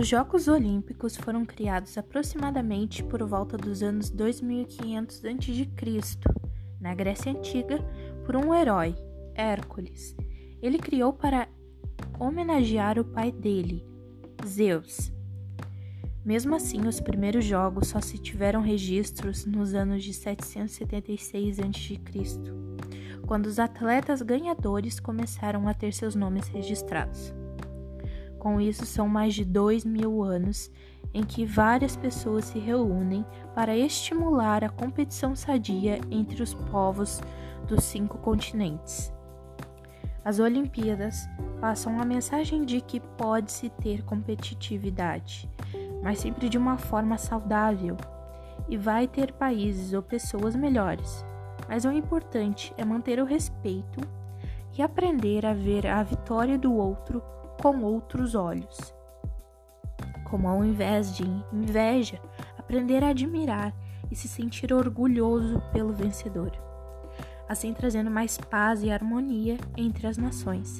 Os Jogos Olímpicos foram criados aproximadamente por volta dos anos 2500 a.C., na Grécia Antiga, por um herói, Hércules. Ele criou para homenagear o pai dele, Zeus. Mesmo assim, os primeiros jogos só se tiveram registros nos anos de 776 a.C., quando os atletas ganhadores começaram a ter seus nomes registrados. Com isso, são mais de dois mil anos em que várias pessoas se reúnem para estimular a competição sadia entre os povos dos cinco continentes. As Olimpíadas passam a mensagem de que pode-se ter competitividade, mas sempre de uma forma saudável, e vai ter países ou pessoas melhores. Mas o importante é manter o respeito e aprender a ver a vitória do outro com outros olhos. Como ao invés de inveja, aprender a admirar e se sentir orgulhoso pelo vencedor assim trazendo mais paz e harmonia entre as nações.